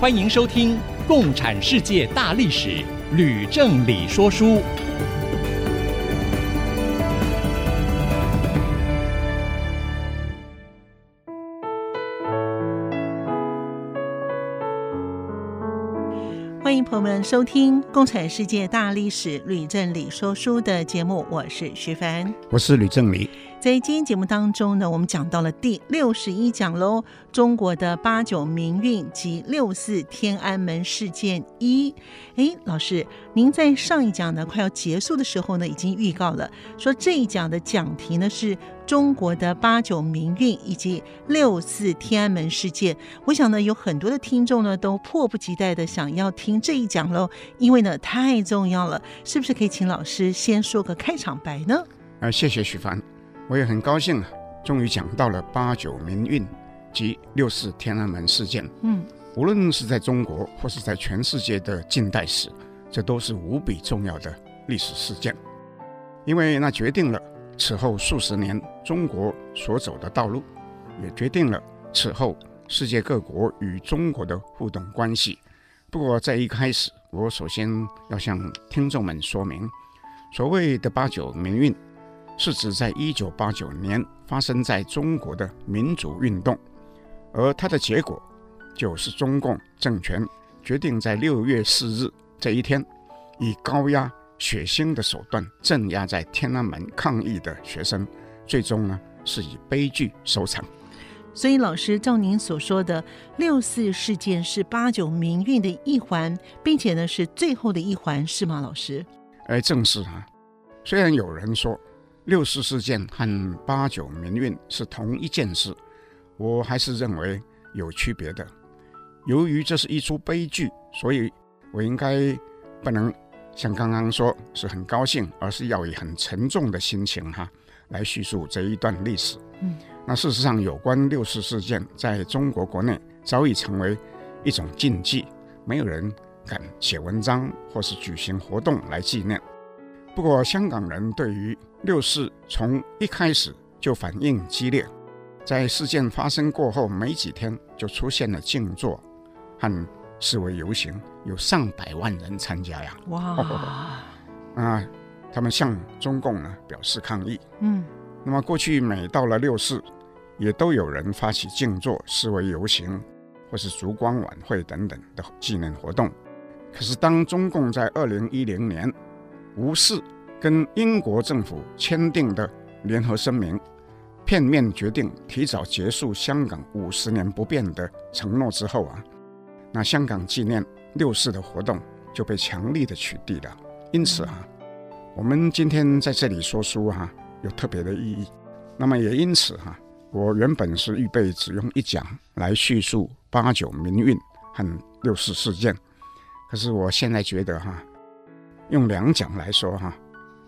欢迎收听《共产世界大历史》，吕正理说书。欢迎朋友们收听《共产世界大历史》，吕正理说书的节目。我是徐凡，我是吕正理。在今天节目当中呢，我们讲到了第六十一讲喽，中国的八九民运及六四天安门事件一。哎，老师，您在上一讲呢快要结束的时候呢，已经预告了，说这一讲的讲题呢是中国的八九民运以及六四天安门事件。我想呢，有很多的听众呢都迫不及待的想要听这一讲喽，因为呢太重要了，是不是可以请老师先说个开场白呢？啊，谢谢许凡。我也很高兴啊，终于讲到了八九民运及六四天安门事件。嗯，无论是在中国或是在全世界的近代史，这都是无比重要的历史事件，因为那决定了此后数十年中国所走的道路，也决定了此后世界各国与中国的互动关系。不过在一开始，我首先要向听众们说明，所谓的八九民运。是指在一九八九年发生在中国的民主运动，而它的结果就是中共政权决定在六月四日这一天，以高压、血腥的手段镇压在天安门抗议的学生，最终呢是以悲剧收场。所以，老师照您所说的，六四事件是八九民运的一环，并且呢是最后的一环，是吗？老师？哎，正是啊。虽然有人说。六四事件和八九民运是同一件事，我还是认为有区别的。由于这是一出悲剧，所以我应该不能像刚刚说是很高兴，而是要以很沉重的心情哈来叙述这一段历史。嗯，那事实上，有关六四事件在中国国内早已成为一种禁忌，没有人敢写文章或是举行活动来纪念。不过，香港人对于六四从一开始就反应激烈，在事件发生过后没几天，就出现了静坐和示威游行，有上百万人参加呀！哇！啊，他们向中共呢表示抗议。嗯，那么过去每到了六四，也都有人发起静坐、示威游行，或是烛光晚会等等的纪念活动。可是当中共在二零一零年无视。跟英国政府签订的联合声明，片面决定提早结束香港五十年不变的承诺之后啊，那香港纪念六四的活动就被强力的取缔了。因此啊，我们今天在这里说书哈、啊，有特别的意义。那么也因此哈、啊，我原本是预备只用一讲来叙述八九民运和六四事件，可是我现在觉得哈、用两讲来说哈、啊。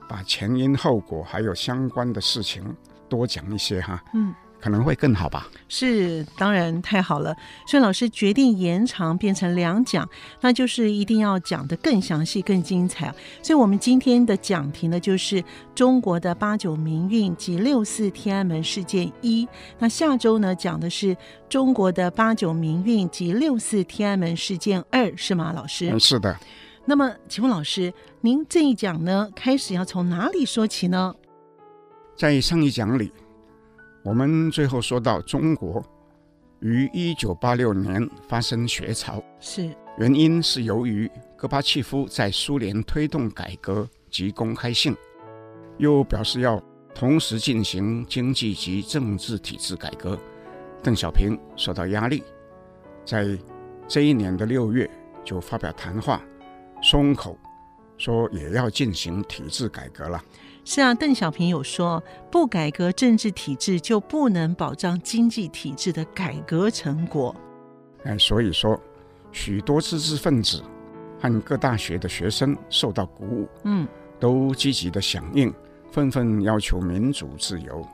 把前因后果还有相关的事情多讲一些哈，嗯，可能会更好吧。是，当然太好了。所以老师决定延长变成两讲，那就是一定要讲得更详细、更精彩。所以我们今天的讲题呢，就是中国的八九民运及六四天安门事件一。那下周呢，讲的是中国的八九民运及六四天安门事件二，是吗，老师？嗯，是的。那么，请问老师，您这一讲呢，开始要从哪里说起呢？在上一讲里，我们最后说到中国于一九八六年发生学潮，是原因是由于戈巴契夫在苏联推动改革及公开性，又表示要同时进行经济及政治体制改革，邓小平受到压力，在这一年的六月就发表谈话。松口说也要进行体制改革了。是啊，邓小平有说，不改革政治体制，就不能保障经济体制的改革成果。哎，所以说，许多知识分子和各大学的学生受到鼓舞，嗯，都积极的响应，纷纷要求民主自由，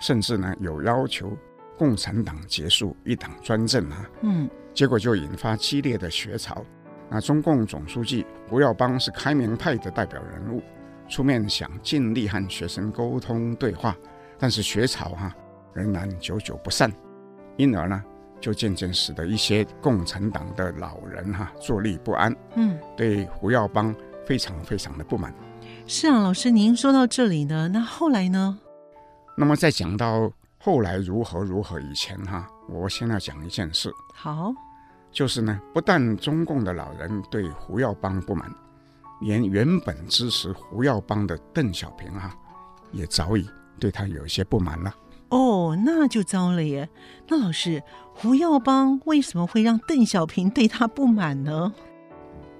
甚至呢有要求共产党结束一党专政啊，嗯，结果就引发激烈的学潮。那中共总书记胡耀邦是开明派的代表人物，出面想尽力和学生沟通对话，但是学潮哈、啊、仍然久久不散，因而呢就渐渐使得一些共产党的老人哈、啊、坐立不安，嗯，对胡耀邦非常非常的不满。是啊，老师您说到这里呢，那后来呢？那么在讲到后来如何如何以前哈、啊，我先要讲一件事。好。就是呢，不但中共的老人对胡耀邦不满，连原本支持胡耀邦的邓小平啊，也早已对他有些不满了。哦，那就糟了耶！那老师，胡耀邦为什么会让邓小平对他不满呢？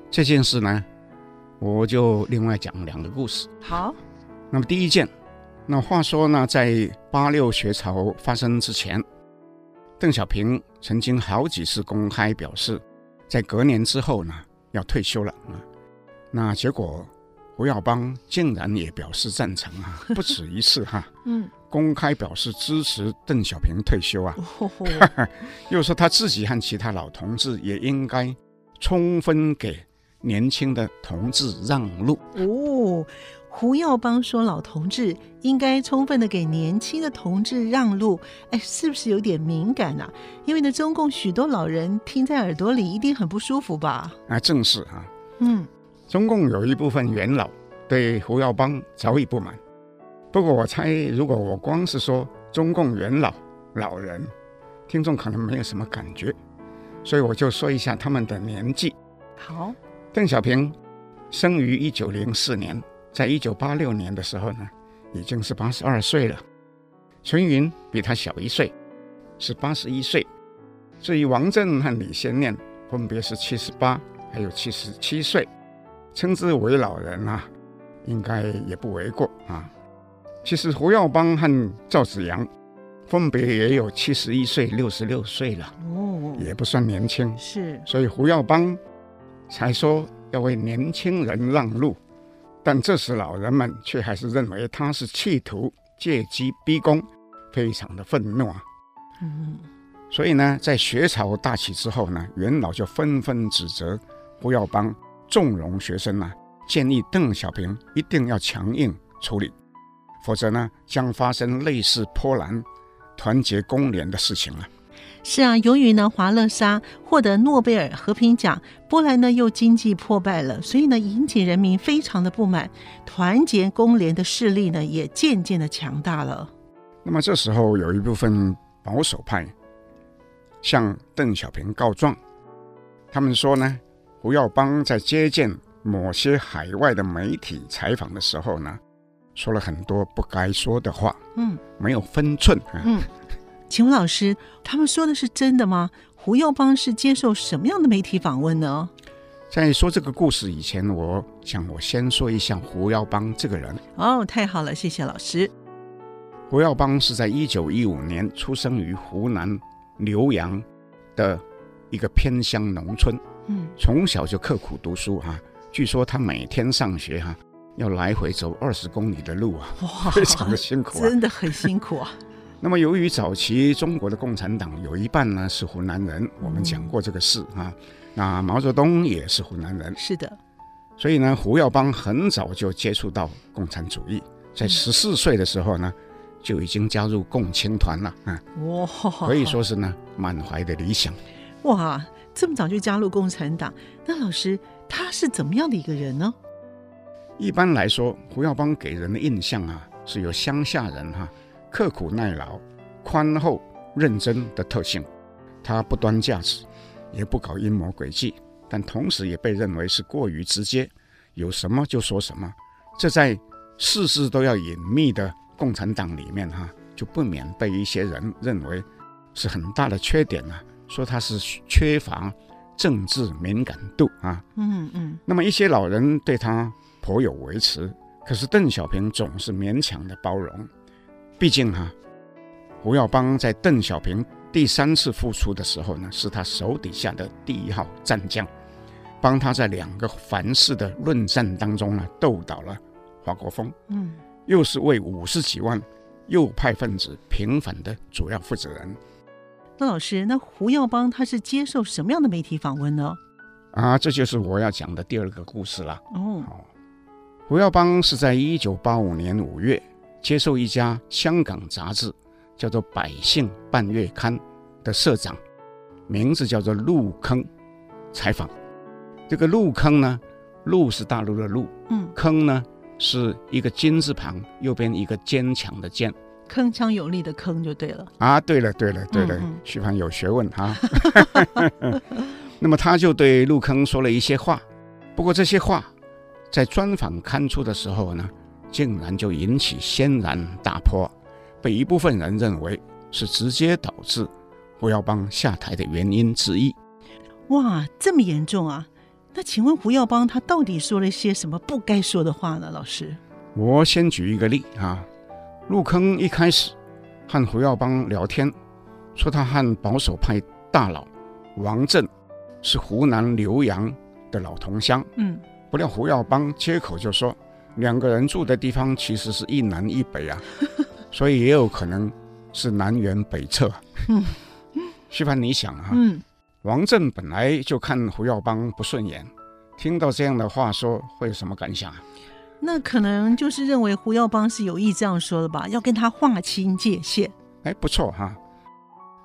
这件事呢，我就另外讲两个故事。好，那么第一件，那话说呢，在八六学潮发生之前。邓小平曾经好几次公开表示，在隔年之后呢要退休了啊。那结果胡耀邦竟然也表示赞成啊，不止一次哈。嗯，公开表示支持邓小平退休啊。又说他自己和其他老同志也应该充分给年轻的同志让路。哦。胡耀邦说：“老同志应该充分的给年轻的同志让路。”哎，是不是有点敏感啊？因为呢，中共许多老人听在耳朵里一定很不舒服吧？啊，正是啊。嗯，中共有一部分元老对胡耀邦早已不满。不过我猜，如果我光是说中共元老老人，听众可能没有什么感觉，所以我就说一下他们的年纪。好，邓小平生于一九零四年。在一九八六年的时候呢，已经是八十二岁了。陈云比他小一岁，是八十一岁。至于王震和李先念，分别是七十八，还有七十七岁，称之为老人啊，应该也不为过啊。其实胡耀邦和赵子阳分别也有七十一岁、六十六岁了，哦，也不算年轻。是，所以胡耀邦才说要为年轻人让路。但这时老人们却还是认为他是企图借机逼宫，非常的愤怒啊。嗯，所以呢，在学潮大起之后呢，元老就纷纷指责胡耀邦纵容学生啊，建议邓小平一定要强硬处理，否则呢，将发生类似波兰团结公联的事情了。是啊，由于呢华乐沙获得诺贝尔和平奖，波兰呢又经济破败了，所以呢引起人民非常的不满，团结工联的势力呢也渐渐的强大了。那么这时候有一部分保守派向邓小平告状，他们说呢，胡耀邦在接见某些海外的媒体采访的时候呢，说了很多不该说的话，嗯，没有分寸啊，嗯。请问老师，他们说的是真的吗？胡耀邦是接受什么样的媒体访问呢？在说这个故事以前，我想我先说一下胡耀邦这个人。哦，太好了，谢谢老师。胡耀邦是在一九一五年出生于湖南浏阳的一个偏乡农村，嗯，从小就刻苦读书哈、啊。据说他每天上学哈、啊，要来回走二十公里的路啊，哇，非常的辛苦、啊，真的很辛苦啊。那么，由于早期中国的共产党有一半呢是湖南人，我们讲过这个事啊。那毛泽东也是湖南人，是的。所以呢，胡耀邦很早就接触到共产主义，在十四岁的时候呢，就已经加入共青团了啊。哇，可以说是呢满怀的理想。哇，这么早就加入共产党，那老师他是怎么样的一个人呢？一般来说，胡耀邦给人的印象啊，是有乡下人哈、啊。刻苦耐劳、宽厚认真的特性，他不端架子，也不搞阴谋诡计，但同时也被认为是过于直接，有什么就说什么。这在事事都要隐秘的共产党里面，哈，就不免被一些人认为是很大的缺点啊，说他是缺乏政治敏感度啊。嗯嗯。那么一些老人对他颇有微词，可是邓小平总是勉强的包容。毕竟哈、啊，胡耀邦在邓小平第三次复出的时候呢，是他手底下的第一号战将，帮他在两个凡事的论战当中呢，斗倒了华国锋。嗯，又是为五十几万右派分子平反的主要负责人。那老师，那胡耀邦他是接受什么样的媒体访问呢？啊，这就是我要讲的第二个故事了。哦，胡耀邦是在一九八五年五月接受一家香港杂志，叫做《百姓半月刊》的社长，名字叫做陆坑，采访。这个陆坑呢，陆是大陆的陆，嗯，铿呢是一个金字旁，右边一个坚强的坚。铿锵有力的铿就对了啊！对了，对了，对了，徐帆、嗯嗯、有学问哈。那么他就对陆铿说了一些话，不过这些话在专访刊出的时候呢，竟然就引起轩然大波，被一部分人认为是直接导致胡耀邦下台的原因之一。哇，这么严重啊！那请问胡耀邦他到底说了些什么不该说的话呢？老师，我先举一个例啊。入坑一开始和胡耀邦聊天，说他和保守派大佬王震是湖南浏阳的老同乡。嗯，不料胡耀邦接口就说，两个人住的地方其实是一南一北啊，所以也有可能是南辕北辙。嗯，徐凡，你想啊，嗯，王震本来就看胡耀邦不顺眼，听到这样的话说，会有什么感想啊？那可能就是认为胡耀邦是有意这样说的吧，要跟他划清界限。哎，不错哈。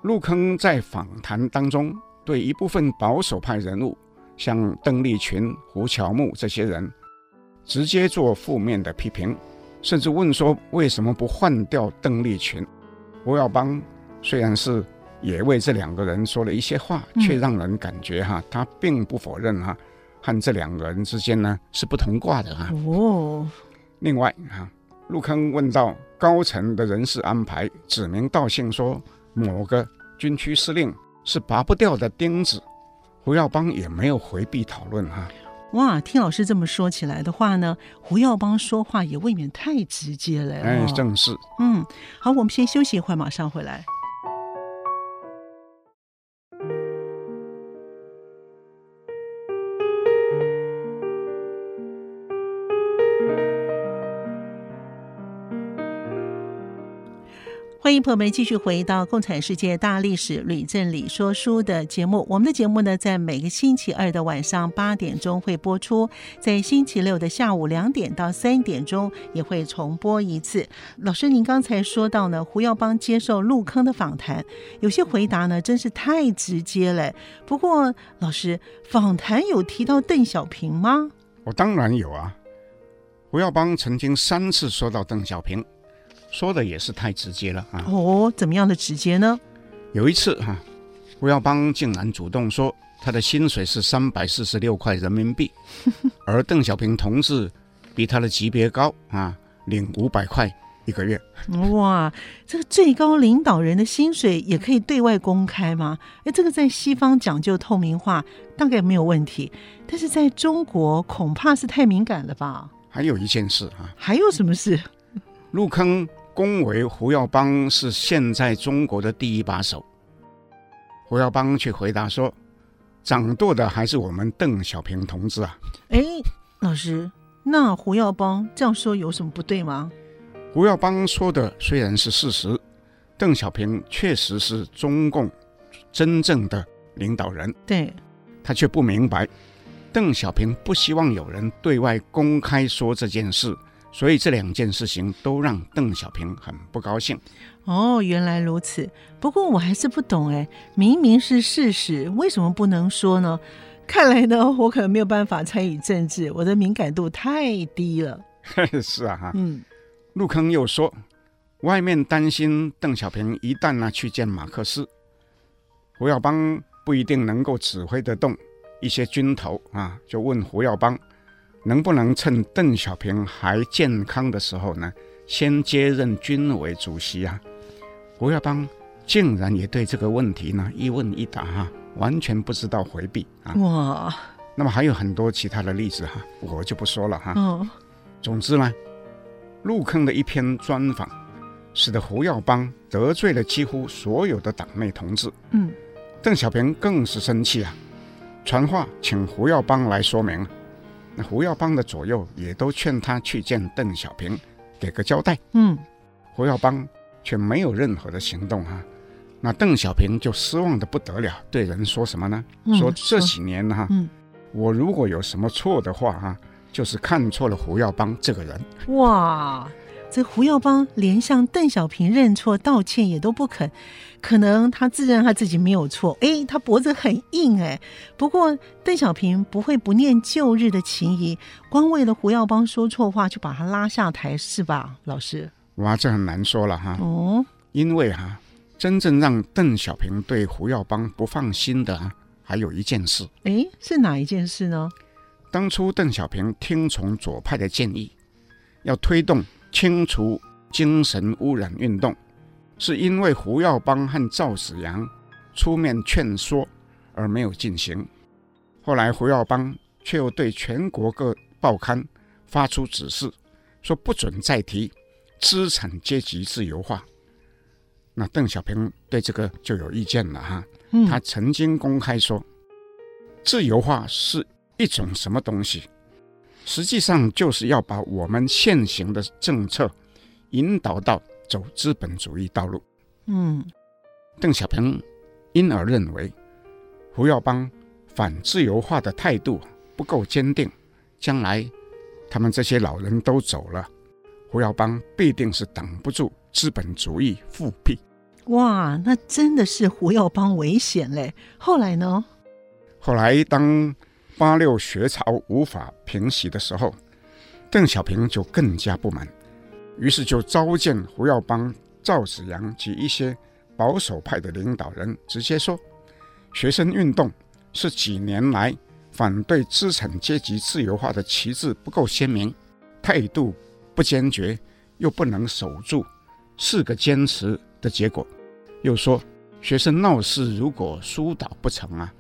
陆铿在访谈当中对一部分保守派人物，像邓丽群、胡乔木这些人，直接做负面的批评，甚至问说为什么不换掉邓丽群？胡耀邦虽然是也为这两个人说了一些话，却让人感觉哈，他并不否认哈。和这两个人之间呢是不同挂的哈。哦。另外啊，陆铿问到高层的人事安排，指名道姓说某个军区司令是拔不掉的钉子，胡耀邦也没有回避讨论哈。哇，听老师这么说起来的话呢，胡耀邦说话也未免太直接了。哎，正是。嗯，好，我们先休息一会儿，马上回来。欢迎朋友们继续回到《共产世界大历史吕正理说书》的节目。我们的节目呢，在每个星期二的晚上八点钟会播出，在星期六的下午两点到三点钟也会重播一次。老师，您刚才说到呢，胡耀邦接受陆铿的访谈，有些回答呢，真是太直接了。不过，老师，访谈有提到邓小平吗？我当然有啊。胡耀邦曾经三次说到邓小平。说的也是太直接了啊！哦，怎么样的直接呢？有一次哈、啊，胡耀邦竟然主动说他的薪水是三百四十六块人民币，而邓小平同志比他的级别高啊，领五百块一个月。哇，这个最高领导人的薪水也可以对外公开吗？哎，这个在西方讲究透明化，大概没有问题，但是在中国恐怕是太敏感了吧？还有一件事啊，还有什么事？陆铿。恭维胡耀邦是现在中国的第一把手，胡耀邦却回答说：“掌舵的还是我们邓小平同志啊！”哎，老师，那胡耀邦这样说有什么不对吗？胡耀邦说的虽然是事实，邓小平确实是中共真正的领导人，对，他却不明白，邓小平不希望有人对外公开说这件事。所以这两件事情都让邓小平很不高兴。哦，原来如此。不过我还是不懂哎，明明是事实，为什么不能说呢？看来呢，我可能没有办法参与政治，我的敏感度太低了。是啊，哈，嗯。陆铿又说，外面担心邓小平一旦呢去见马克思，胡耀邦不一定能够指挥得动一些军头啊，就问胡耀邦。能不能趁邓小平还健康的时候呢，先接任军委主席啊？胡耀邦竟然也对这个问题呢一问一答哈、啊，完全不知道回避啊！哇！那么还有很多其他的例子哈、啊，我就不说了哈。嗯。总之呢，入坑的一篇专访，使得胡耀邦得罪了几乎所有的党内同志。嗯，邓小平更是生气啊，传话请胡耀邦来说明。那胡耀邦的左右也都劝他去见邓小平，给个交代。嗯，胡耀邦却没有任何的行动啊。那邓小平就失望的不得了，对人说什么呢？嗯、说这几年哈、啊，嗯，我如果有什么错的话哈，就是看错了胡耀邦这个人。哇，这胡耀邦连向邓小平认错道歉也都不肯，可能他自认他自己没有错。哎，他脖子很硬哎。不过邓小平不会不念旧日的情谊，光为了胡耀邦说错话就把他拉下台是吧，老师？哇，这很难说了哈。哦，因为哈。真正让邓小平对胡耀邦不放心的啊，还有一件事。哎，是哪一件事呢？当初邓小平听从左派的建议，要推动清除精神污染运动，是因为胡耀邦和赵紫阳出面劝说而没有进行。后来胡耀邦却又对全国各报刊发出指示，说不准再提资产阶级自由化。那邓小平对这个就有意见了哈，他曾经公开说，自由化是一种什么东西？实际上就是要把我们现行的政策引导到走资本主义道路。嗯，邓小平因而认为胡耀邦反自由化的态度不够坚定，将来他们这些老人都走了，胡耀邦必定是挡不住资本主义复辟。哇，那真的是胡耀邦危险嘞！后来呢？后来当八六学潮无法平息的时候，邓小平就更加不满，于是就召见胡耀邦、赵紫阳及一些保守派的领导人，直接说：学生运动是几年来反对资产阶级自由化的旗帜不够鲜明，态度不坚决，又不能守住四个坚持的结果。又说，学生闹事如果疏导不成啊，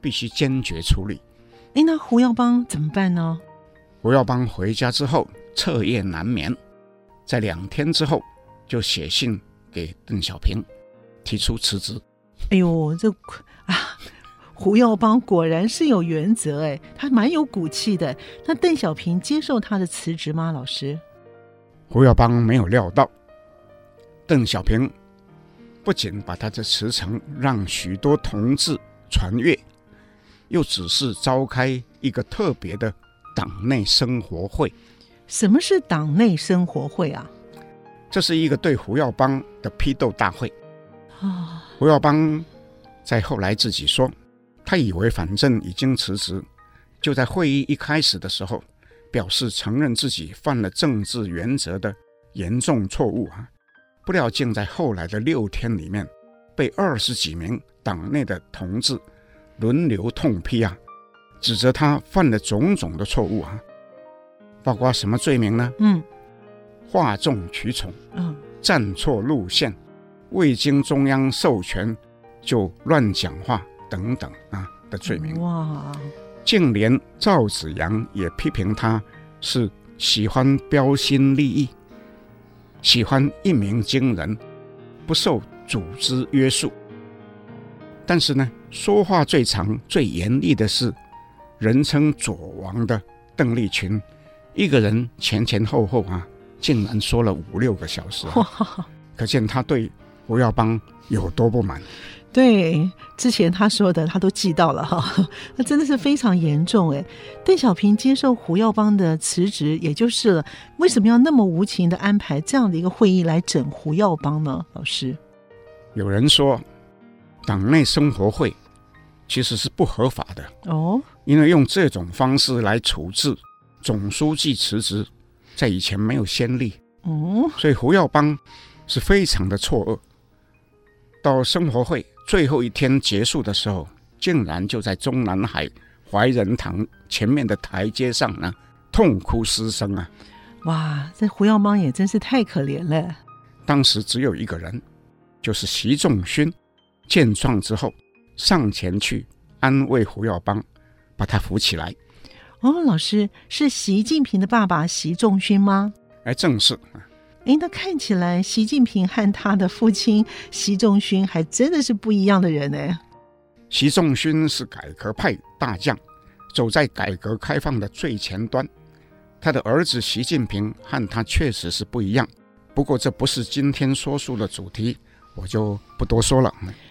必须坚决处理。哎，那胡耀邦怎么办呢？胡耀邦回家之后彻夜难眠，在两天之后就写信给邓小平，提出辞职。哎呦，这啊，胡耀邦果然是有原则哎，他蛮有骨气的。那邓小平接受他的辞职吗？老师？胡耀邦没有料到，邓小平。不仅把他的辞呈让许多同志传阅，又只是召开一个特别的党内生活会。什么是党内生活会啊？这是一个对胡耀邦的批斗大会。啊，胡耀邦在后来自己说，他以为反正已经辞职，就在会议一开始的时候表示承认自己犯了政治原则的严重错误啊。不料，竟在后来的六天里面，被二十几名党内的同志轮流痛批啊，指责他犯了种种的错误啊，包括什么罪名呢？嗯，哗众取宠，嗯，站错路线，未经中央授权就乱讲话等等啊的罪名。哇，竟连赵子阳也批评他是喜欢标新立异。喜欢一鸣惊人，不受组织约束。但是呢，说话最长、最严厉的是人称“左王”的邓丽群，一个人前前后后啊，竟然说了五六个小时啊，可见他对胡耀邦有多不满。对，之前他说的他都记到了哈，那真的是非常严重哎。邓小平接受胡耀邦的辞职，也就是了。为什么要那么无情的安排这样的一个会议来整胡耀邦呢？老师，有人说，党内生活会其实是不合法的哦，因为用这种方式来处置总书记辞职，在以前没有先例哦，所以胡耀邦是非常的错愕。到生活会。最后一天结束的时候，竟然就在中南海怀仁堂前面的台阶上呢，痛哭失声啊！哇，这胡耀邦也真是太可怜了。当时只有一个人，就是习仲勋，见状之后上前去安慰胡耀邦，把他扶起来。哦，老师是习近平的爸爸习仲勋吗？哎，正是。哎，那看起来习近平和他的父亲习仲勋还真的是不一样的人呢。习仲勋是改革派大将，走在改革开放的最前端。他的儿子习近平和他确实是不一样。不过这不是今天说书的主题，我就不多说了。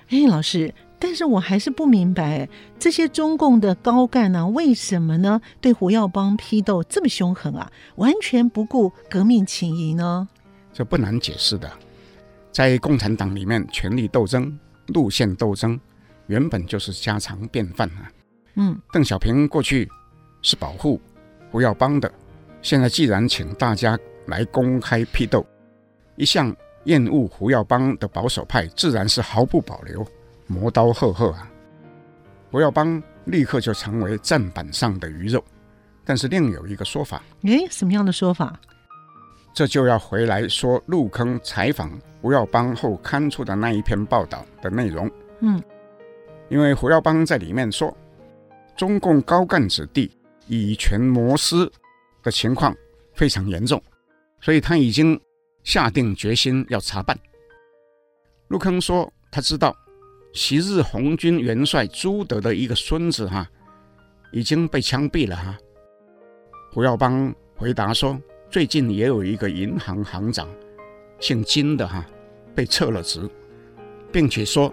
哎，老师。但是我还是不明白，这些中共的高干呢，为什么呢对胡耀邦批斗这么凶狠啊？完全不顾革命情谊呢？这不难解释的，在共产党里面，权力斗争、路线斗争原本就是家常便饭啊。嗯，邓小平过去是保护胡耀邦的，现在既然请大家来公开批斗，一向厌恶胡耀邦的保守派，自然是毫不保留。磨刀霍霍啊！胡耀邦立刻就成为砧板上的鱼肉。但是另有一个说法，诶，什么样的说法？这就要回来说入坑采访胡耀邦后刊出的那一篇报道的内容。嗯，因为胡耀邦在里面说，中共高干子弟以权谋私的情况非常严重，所以他已经下定决心要查办。入坑说他知道。昔日红军元帅朱德的一个孙子哈，已经被枪毙了哈。胡耀邦回答说，最近也有一个银行行长，姓金的哈，被撤了职，并且说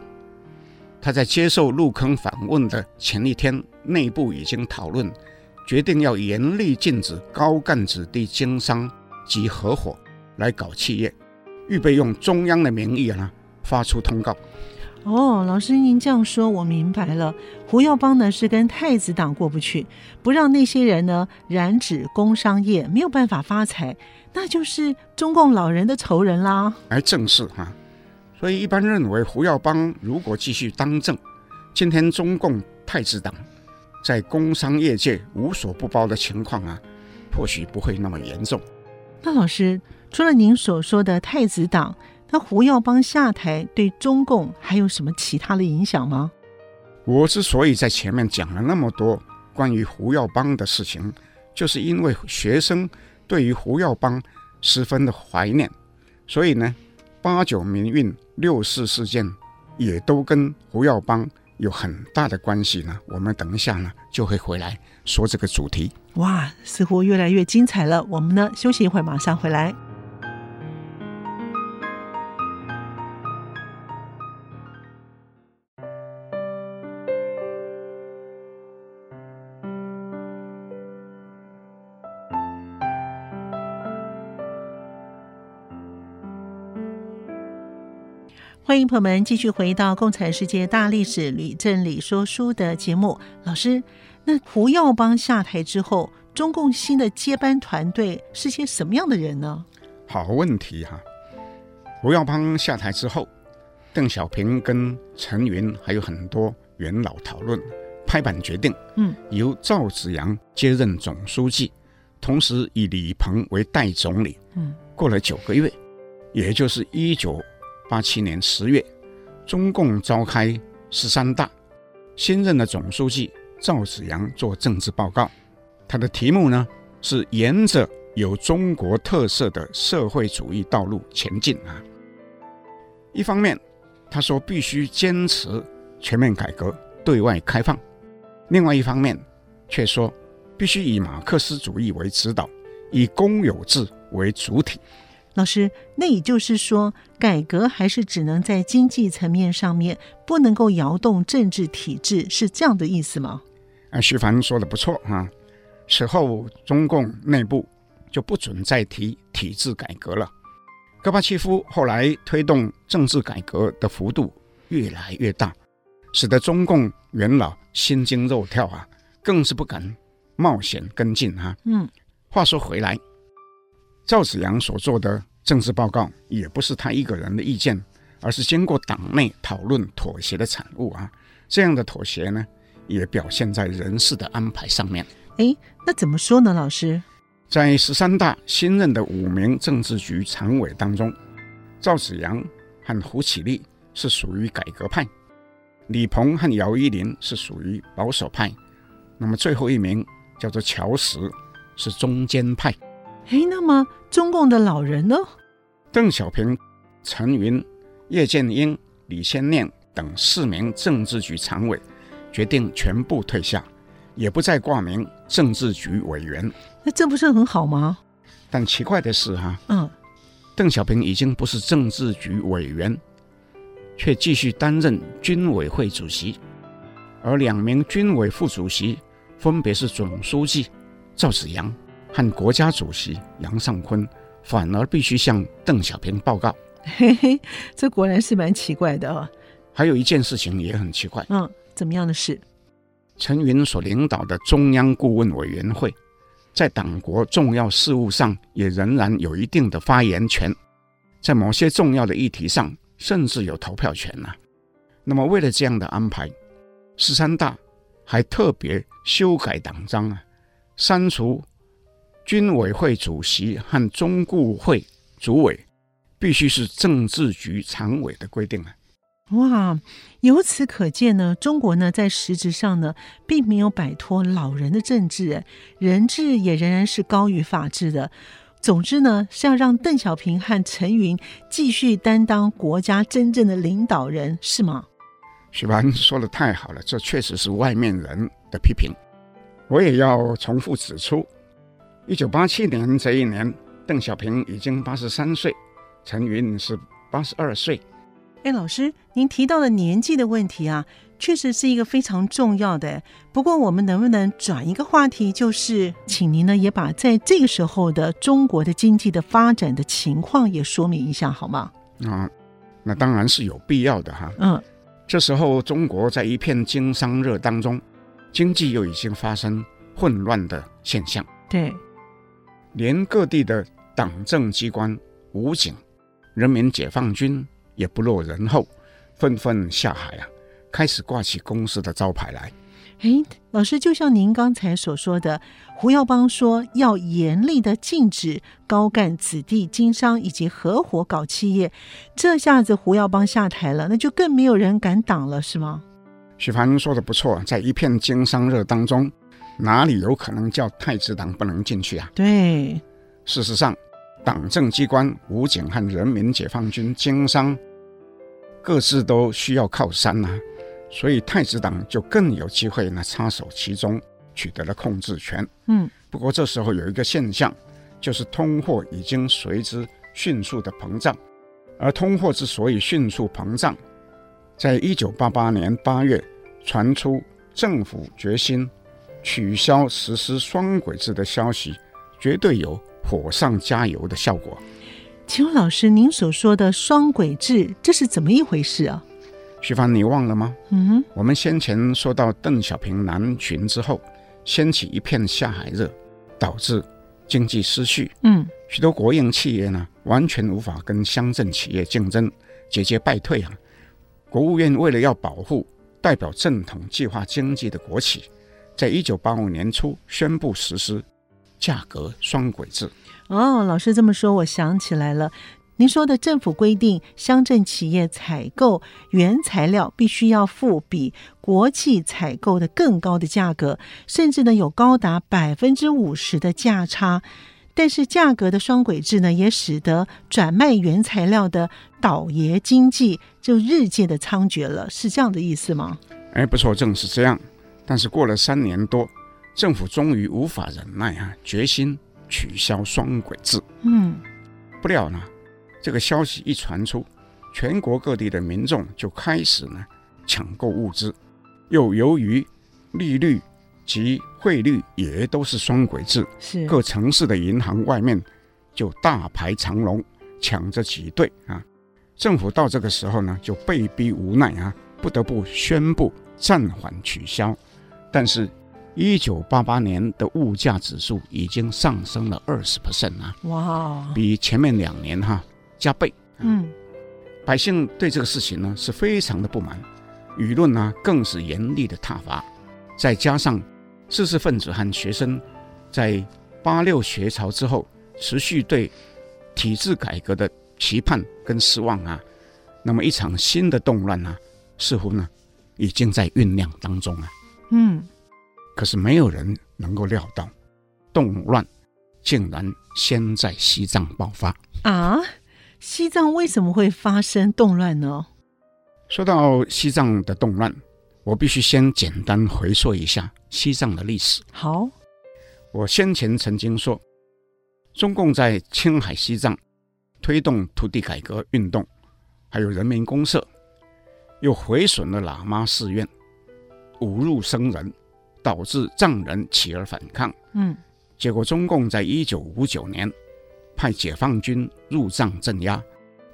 他在接受入坑访问的前一天，内部已经讨论，决定要严厉禁止高干子弟经商及合伙来搞企业，预备用中央的名义呢发出通告。哦，老师，您这样说，我明白了。胡耀邦呢是跟太子党过不去，不让那些人呢染指工商业，没有办法发财，那就是中共老人的仇人啦。哎，正是哈。所以一般认为，胡耀邦如果继续当政，今天中共太子党在工商业界无所不包的情况啊，或许不会那么严重。那老师，除了您所说的太子党，那胡耀邦下台对中共还有什么其他的影响吗？我之所以在前面讲了那么多关于胡耀邦的事情，就是因为学生对于胡耀邦十分的怀念，所以呢，八九民运、六四事件也都跟胡耀邦有很大的关系呢。我们等一下呢就会回来说这个主题。哇，似乎越来越精彩了。我们呢休息一会儿，马上回来。欢迎朋友们继续回到《共产世界大历史吕振理说书》的节目。老师，那胡耀邦下台之后，中共新的接班团队是些什么样的人呢？好问题哈！胡耀邦下台之后，邓小平跟陈云还有很多元老讨论，拍板决定，嗯，由赵紫阳接任总书记，同时以李鹏为代总理。嗯，过了九个月，也就是一九。八七年十月，中共召开十三大，新任的总书记赵紫阳做政治报告，他的题目呢是沿着有中国特色的社会主义道路前进啊。一方面，他说必须坚持全面改革、对外开放；另外一方面，却说必须以马克思主义为指导，以公有制为主体。老师，那也就是说，改革还是只能在经济层面上面，不能够摇动政治体制，是这样的意思吗？啊，徐凡说的不错啊。此后，中共内部就不准再提体制改革了。戈巴契夫后来推动政治改革的幅度越来越大，使得中共元老心惊肉跳啊，更是不敢冒险跟进啊。嗯，话说回来。赵紫阳所做的政治报告也不是他一个人的意见，而是经过党内讨论妥协的产物啊。这样的妥协呢，也表现在人事的安排上面。哎，那怎么说呢，老师？在十三大新任的五名政治局常委当中，赵紫阳和胡启立是属于改革派，李鹏和姚依林是属于保守派，那么最后一名叫做乔石，是中间派。哎，那么中共的老人呢？邓小平、陈云、叶剑英、李先念等四名政治局常委决定全部退下，也不再挂名政治局委员。那这不是很好吗？但奇怪的是，哈，嗯，邓小平已经不是政治局委员，却继续担任军委会主席，而两名军委副主席分别是总书记赵紫阳和国家主席杨尚昆，反而必须向邓小平报告。嘿嘿，这果然是蛮奇怪的哦。还有一件事情也很奇怪，嗯，怎么样的事？陈云所领导的中央顾问委员会，在党国重要事务上也仍然有一定的发言权，在某些重要的议题上，甚至有投票权呢、啊。那么，为了这样的安排，十三大还特别修改党章啊，删除军委会主席和中顾会主委必须是政治局常委的规定啊。哇，由此可见呢，中国呢在实质上呢，并没有摆脱老人的政治，人治也仍然是高于法治的。总之呢，是要让邓小平和陈云继续担当国家真正的领导人，是吗？许凡说的太好了，这确实是外面人的批评。我也要重复指出，一九八七年这一年，邓小平已经八十三岁，陈云是八十二岁。哎，老师，您提到的年纪的问题啊，确实是一个非常重要的。不过，我们能不能转一个话题，就是请您呢也把在这个时候的中国的经济的发展的情况也说明一下，好吗？啊，那当然是有必要的哈。嗯，这时候中国在一片经商热当中，经济又已经发生混乱的现象。对，连各地的党政机关、武警、人民解放军。也不落人后，纷纷下海啊，开始挂起公司的招牌来。哎，老师，就像您刚才所说的，胡耀邦说要严厉的禁止高干子弟经商以及合伙搞企业，这下子胡耀邦下台了，那就更没有人敢挡了，是吗？许凡说的不错，在一片经商热当中，哪里有可能叫太子党不能进去啊？对，事实上。党政机关、武警和人民解放军经商，各自都需要靠山呐、啊，所以太子党就更有机会呢插手其中，取得了控制权。嗯，不过这时候有一个现象，就是通货已经随之迅速的膨胀，而通货之所以迅速膨胀，在一九八八年八月传出政府决心取消实施双轨制的消息，绝对有。火上加油的效果。请问老师，您所说的双轨制，这是怎么一回事啊？徐帆，你忘了吗？嗯，我们先前说到邓小平南巡之后，掀起一片下海热，导致经济失序。嗯，许多国营企业呢，完全无法跟乡镇企业竞争，节节败退啊。国务院为了要保护代表正统计划经济的国企，在一九八五年初宣布实施。价格双轨制哦，老师这么说，我想起来了。您说的政府规定，乡镇企业采购原材料必须要付比国际采购的更高的价格，甚至呢有高达百分之五十的价差。但是价格的双轨制呢，也使得转卖原材料的倒爷经济就日渐的猖獗了，是这样的意思吗？哎，不错，正是这样。但是过了三年多。政府终于无法忍耐啊，决心取消双轨制。嗯，不料呢，这个消息一传出，全国各地的民众就开始呢抢购物资，又由于利率及汇率也都是双轨制，是各城市的银行外面就大排长龙，抢着挤兑啊。政府到这个时候呢，就被逼无奈啊，不得不宣布暂缓取消，但是。一九八八年的物价指数已经上升了二十 percent 啊！哇，比前面两年哈加倍。嗯，百姓对这个事情呢是非常的不满，舆论呢更是严厉的挞伐。再加上知识分子和学生在八六学潮之后持续对体制改革的期盼跟失望啊，那么一场新的动乱呢，似乎呢已经在酝酿当中啊。嗯。可是没有人能够料到，动乱竟然先在西藏爆发啊！西藏为什么会发生动乱呢？说到西藏的动乱，我必须先简单回溯一下西藏的历史。好，我先前曾经说，中共在青海西藏推动土地改革运动，还有人民公社，又毁损了喇嘛寺院，侮辱僧人，导致藏人起而反抗。嗯，结果中共在一九五九年派解放军入藏镇压，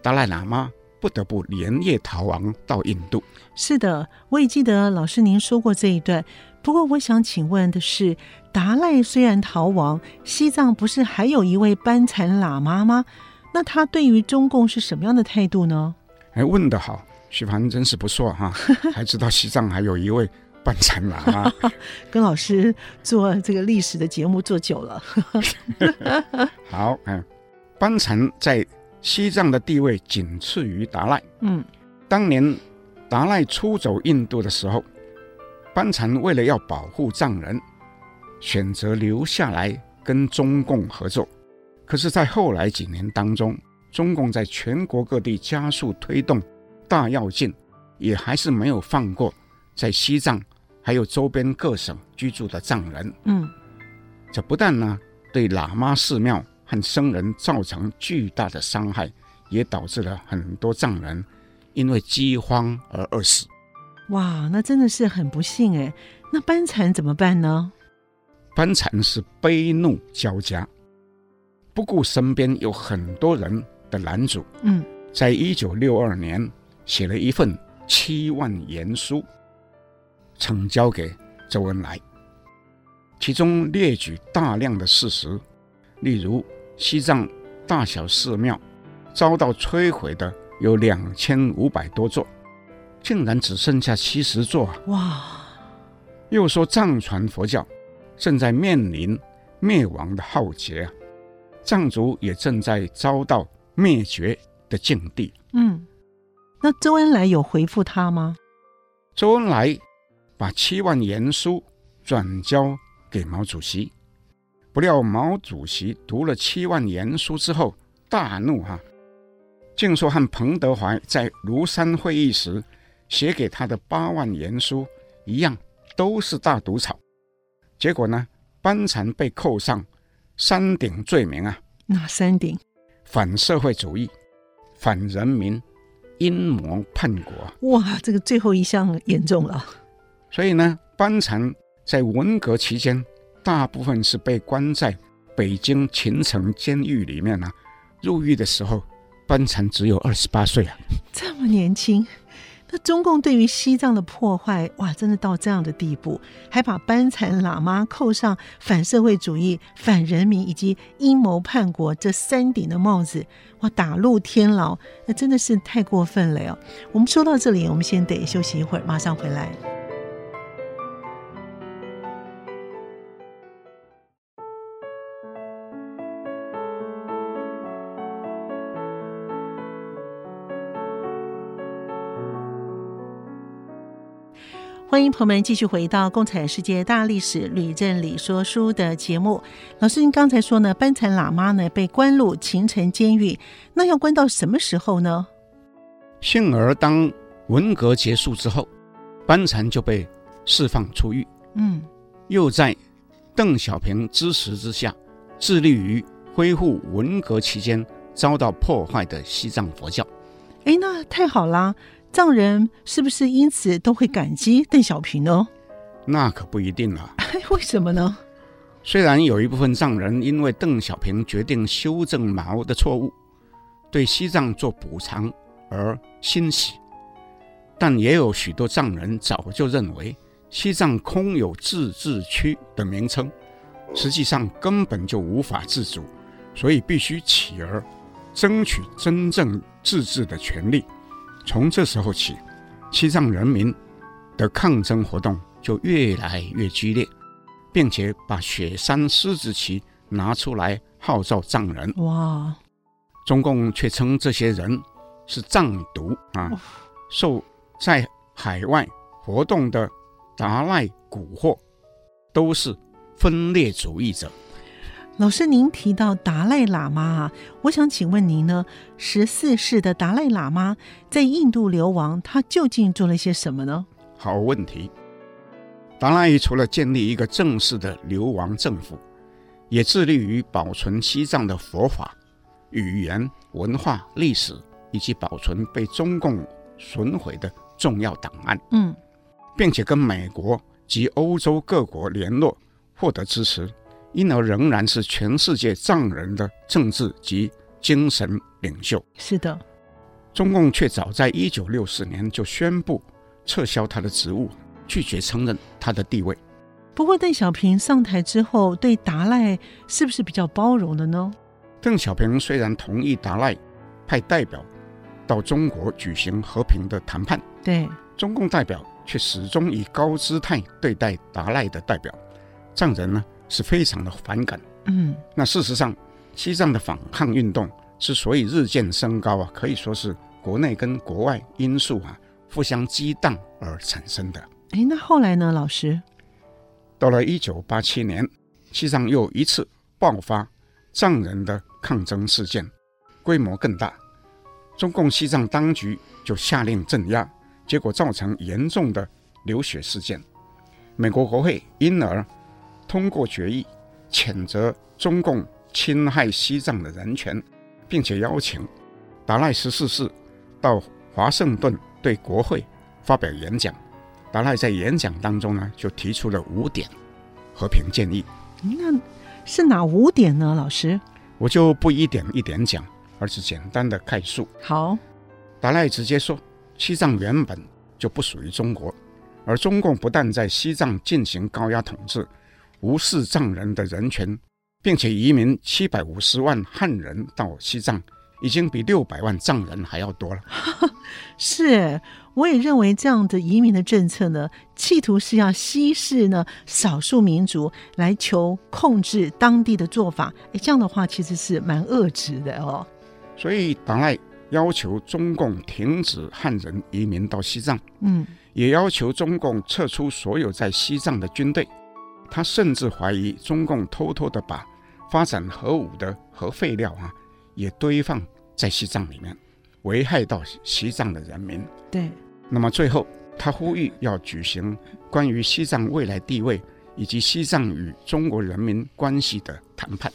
达赖喇嘛不得不连夜逃亡到印度。是的，我也记得老师您说过这一段。不过我想请问的是，达赖虽然逃亡，西藏不是还有一位班禅喇嘛吗？那他对于中共是什么样的态度呢？哎，问得好，徐凡真是不错哈，还知道西藏还有一位班禅喇嘛。跟老师做这个历史的节目做久了。好，嗯，班禅在西藏的地位仅次于达赖。嗯，当年达赖出走印度的时候，班禅为了要保护藏人，选择留下来跟中共合作。可是，在后来几年当中，中共在全国各地加速推动大跃进，也还是没有放过在西藏还有周边各省居住的藏人。嗯，这不但呢对喇嘛寺庙和僧人造成巨大的伤害，也导致了很多藏人因为饥荒而饿死。哇，那真的是很不幸哎。那班禅怎么办呢？班禅是悲怒交加。不顾身边有很多人的拦阻，嗯，在一九六二年写了一份七万言书，呈交给周恩来，其中列举大量的事实，例如西藏大小寺庙遭到摧毁的有两千五百多座，竟然只剩下七十座啊。哇！又说藏传佛教正在面临灭亡的浩劫啊！藏族也正在遭到灭绝的境地。嗯，那周恩来有回复他吗？周恩来把七万言书转交给毛主席，不料毛主席读了七万言书之后大怒哈、啊，竟说和彭德怀在庐山会议时写给他的八万言书一样，都是大毒草。结果呢，班禅被扣上。三顶罪名啊？哪三顶？反社会主义、反人民、阴谋叛国。哇，这个最后一项严重了。所以呢，班禅在文革期间，大部分是被关在北京秦城监狱里面呢、入狱的时候，班禅只有二十八岁啊，这么年轻。那中共对于西藏的破坏，哇，真的到这样的地步，还把班禅喇嘛扣上反社会主义、反人民以及阴谋叛国这三顶的帽子，哇，打入天牢，那真的是太过分了哟。我们说到这里，我们先得休息一会儿，马上回来。欢迎朋友们继续回到《共产世界大历史吕振理说书》的节目。老师，您刚才说呢，班禅喇嘛呢被关入秦城监狱，那要关到什么时候呢？幸而当文革结束之后，班禅就被释放出狱。嗯，又在邓小平支持之下，致力于恢复文革期间遭到破坏的西藏佛教。哎，那太好啦！藏人是不是因此都会感激邓小平呢？那可不一定啊。为什么呢？虽然有一部分藏人因为邓小平决定修正毛的错误，对西藏做补偿而欣喜，但也有许多藏人早就认为西藏空有自治区的名称，实际上根本就无法自主，所以必须起而争取真正自治的权利。从这时候起，西藏人民的抗争活动就越来越激烈，并且把雪山狮子旗拿出来号召藏人。哇！中共却称这些人是藏独啊，受在海外活动的达赖蛊惑，都是分裂主义者。老师，您提到达赖喇嘛啊，我想请问您呢，十四世的达赖喇嘛在印度流亡，他究竟做了些什么呢？好问题。达赖除了建立一个正式的流亡政府，也致力于保存西藏的佛法、语言、文化、历史，以及保存被中共损毁的重要档案。嗯，并且跟美国及欧洲各国联络，获得支持。因而仍然是全世界藏人的政治及精神领袖。是的，中共却早在一九六四年就宣布撤销他的职务，拒绝承认他的地位。不过，邓小平上台之后，对达赖是不是比较包容的呢？邓小平虽然同意达赖派代表到中国举行和平的谈判，对，中共代表却始终以高姿态对待达赖的代表。藏人呢？是非常的反感。嗯，那事实上，西藏的反抗运动之所以日渐升高啊，可以说是国内跟国外因素啊互相激荡而产生的。哎，那后来呢，老师？到了一九八七年，西藏又一次爆发藏人的抗争事件，规模更大。中共西藏当局就下令镇压，结果造成严重的流血事件。美国国会因而。通过决议，谴责中共侵害西藏的人权，并且邀请达赖十四世到华盛顿对国会发表演讲。达赖在演讲当中呢，就提出了五点和平建议。那是哪五点呢？老师，我就不一点一点讲，而是简单的概述。好，达赖直接说，西藏原本就不属于中国，而中共不但在西藏进行高压统治。无视藏人的人权，并且移民七百五十万汉人到西藏，已经比六百万藏人还要多了。是，我也认为这样的移民的政策呢，企图是要稀释呢少数民族，来求控制当地的做法。哎，这样的话其实是蛮恶质的哦。所以党内要求中共停止汉人移民到西藏，嗯，也要求中共撤出所有在西藏的军队。他甚至怀疑中共偷偷的把发展核武的核废料啊，也堆放在西藏里面，危害到西藏的人民。对。那么最后，他呼吁要举行关于西藏未来地位以及西藏与中国人民关系的谈判。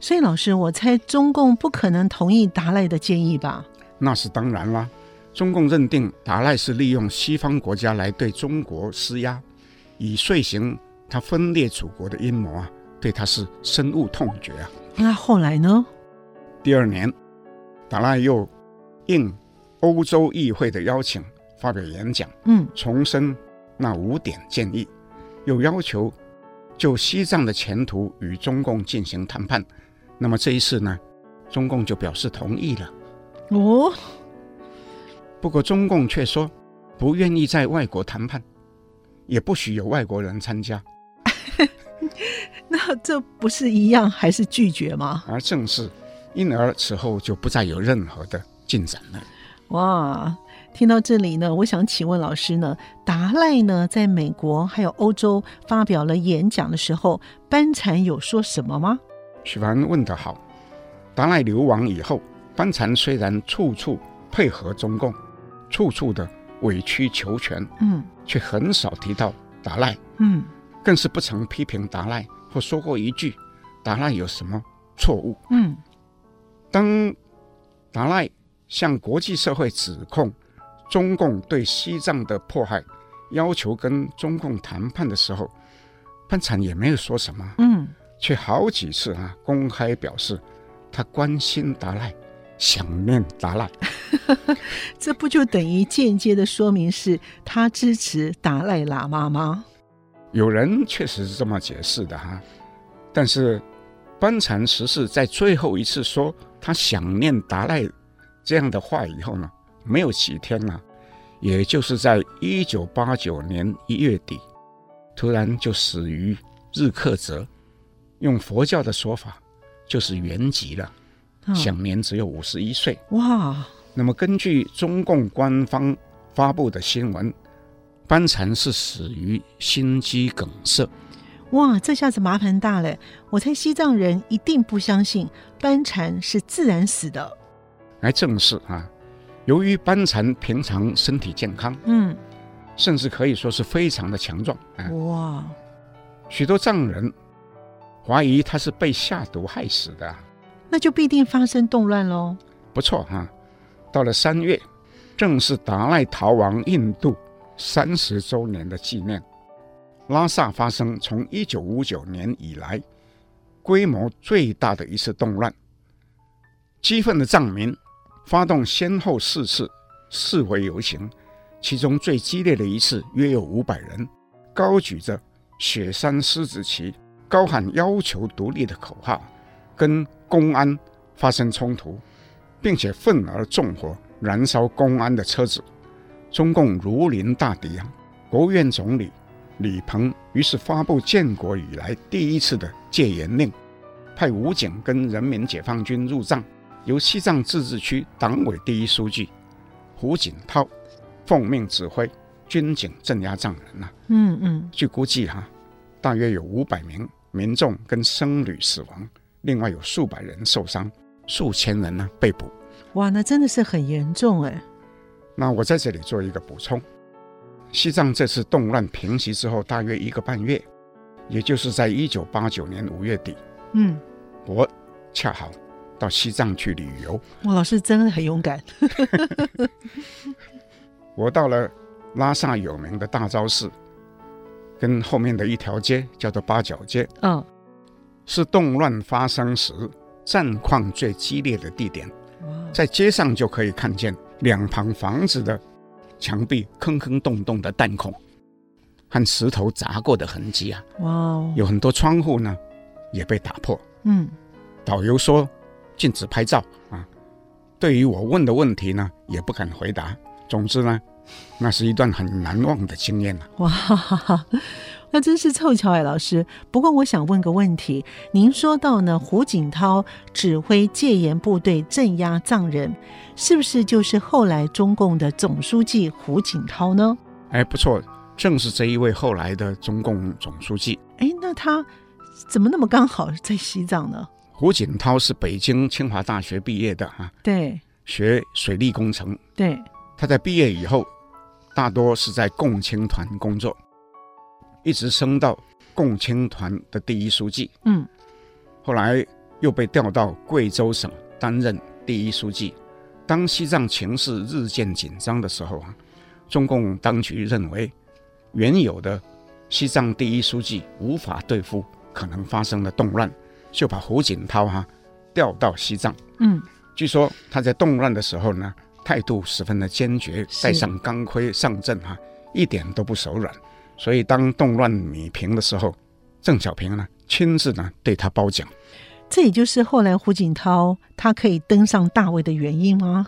所以，老师，我猜中共不可能同意达赖的建议吧？那是当然啦。中共认定达赖是利用西方国家来对中国施压，以遂行。他分裂祖国的阴谋啊，对他是深恶痛绝啊。那后来呢？第二年，达赖又应欧洲议会的邀请发表演讲，嗯，重申那五点建议，又要求就西藏的前途与中共进行谈判。那么这一次呢，中共就表示同意了。哦，不过中共却说不愿意在外国谈判，也不许有外国人参加。那这不是一样还是拒绝吗？而正是，因而此后就不再有任何的进展了。哇，听到这里呢，我想请问老师呢，达赖呢在美国还有欧洲发表了演讲的时候，班禅有说什么吗？许凡问得好，达赖流亡以后，班禅虽然处处配合中共，处处的委曲求全，嗯，却很少提到达赖，嗯。更是不曾批评达赖或说过一句达赖有什么错误。嗯，当达赖向国际社会指控中共对西藏的迫害，要求跟中共谈判的时候，班禅也没有说什么。嗯，却好几次啊公开表示他关心达赖，想念达赖。这不就等于间接的说明是他支持达赖喇嘛吗？有人确实是这么解释的哈，但是班禅十世在最后一次说他想念达赖这样的话以后呢，没有几天呢，也就是在一九八九年一月底，突然就死于日喀则，用佛教的说法就是原籍了，享年只有五十一岁。哇！那么根据中共官方发布的新闻。班禅是死于心肌梗塞，哇，这下子麻烦大了！我猜西藏人一定不相信班禅是自然死的。来正是啊，由于班禅平常身体健康，嗯，甚至可以说是非常的强壮啊。哇，许多藏人怀疑他是被下毒害死的，那就必定发生动乱喽。不错哈，到了三月，正是达赖逃亡印度三十周年的纪念。拉萨发生从一九五九年以来规模最大的一次动乱，激愤的藏民发动先后四次示威游行，其中最激烈的一次约有五百人，高举着雪山狮子旗，高喊要求独立的口号，跟公安发生冲突，并且愤而纵火燃烧公安的车子，中共如临大敌啊！国务院总理。李鹏于是发布建国以来第一次的戒严令，派武警跟人民解放军入藏，由西藏自治区党委第一书记胡锦涛奉命指挥军警镇压藏人呐、啊。嗯嗯，据估计哈，大约有五百名民众跟僧侣死亡，另外有数百人受伤，数千人呢被捕。哇，那真的是很严重哎。那我在这里做一个补充。西藏这次动乱平息之后，大约一个半月，也就是在一九八九年五月底，嗯，我恰好到西藏去旅游。我，老师真的很勇敢。我到了拉萨有名的大昭寺，跟后面的一条街叫做八角街，嗯，是动乱发生时战况最激烈的地点。哇，在街上就可以看见两旁房子的。墙壁坑坑洞洞的弹孔和石头砸过的痕迹啊！哇哦，有很多窗户呢也被打破。嗯，导游说禁止拍照啊。对于我问的问题呢，也不敢回答。总之呢，那是一段很难忘的经验啊。哇哈哈。那真是凑巧哎，老师。不过我想问个问题，您说到呢，胡锦涛指挥戒严部队镇压藏人，是不是就是后来中共的总书记胡锦涛呢？哎，不错，正是这一位后来的中共总书记。哎，那他怎么那么刚好在西藏呢？胡锦涛是北京清华大学毕业的啊，对，学水利工程。对，他在毕业以后，大多是在共青团工作。一直升到共青团的第一书记，嗯，后来又被调到贵州省担任第一书记。当西藏情势日渐紧张的时候啊，中共当局认为原有的西藏第一书记无法对付可能发生的动乱，就把胡锦涛哈调到西藏。嗯，据说他在动乱的时候呢，态度十分的坚决，戴上钢盔上阵哈，一点都不手软。所以，当动乱米平的时候，邓小平呢亲自呢对他褒奖，这也就是后来胡锦涛他可以登上大位的原因吗？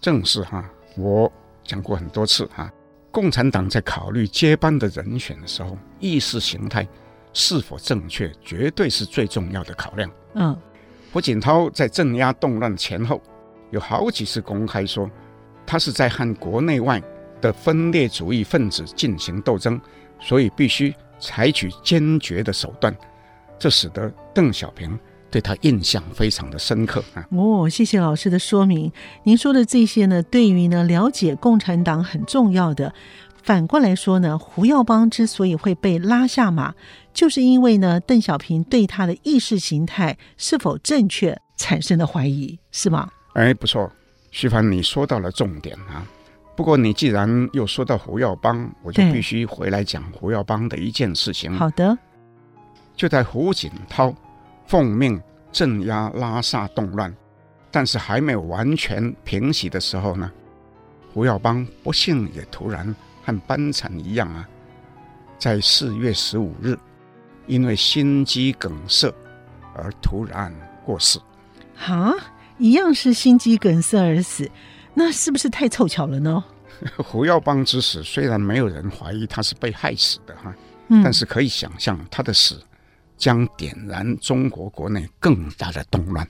正是哈，我讲过很多次哈，共产党在考虑接班的人选的时候，意识形态是否正确，绝对是最重要的考量。嗯，胡锦涛在镇压动乱前后，有好几次公开说，他是在和国内外的分裂主义分子进行斗争。所以必须采取坚决的手段，这使得邓小平对他印象非常的深刻啊！哦，谢谢老师的说明。您说的这些呢，对于呢了解共产党很重要的。反过来说呢，胡耀邦之所以会被拉下马，就是因为呢邓小平对他的意识形态是否正确产生的怀疑，是吗？哎，不错，徐凡，你说到了重点啊。不过，你既然又说到胡耀邦，我就必须回来讲胡耀邦的一件事情。好的，就在胡锦涛奉命镇压拉萨动乱，但是还没有完全平息的时候呢，胡耀邦不幸也突然和班禅一样啊，在四月十五日因为心肌梗塞而突然过世。哈，一样是心肌梗塞而死。那是不是太凑巧了呢？胡耀邦之死虽然没有人怀疑他是被害死的哈，嗯，但是可以想象他的死将点燃中国国内更大的动乱。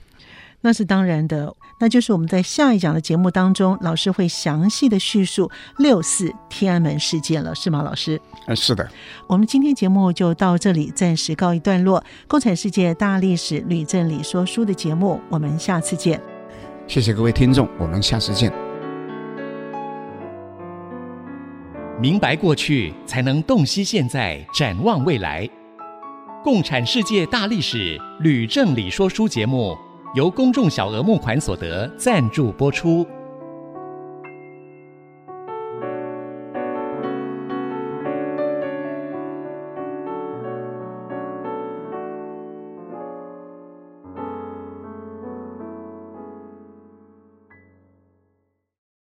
那是当然的，那就是我们在下一讲的节目当中，老师会详细的叙述六四天安门事件了，是吗？老师？嗯，是的。我们今天节目就到这里，暂时告一段落。共产世界大历史吕正理说书的节目，我们下次见。谢谢各位听众，我们下次见。明白过去，才能洞悉现在，展望未来。共产世界大历史吕正理说书节目。由公众小额募款所得赞助播出。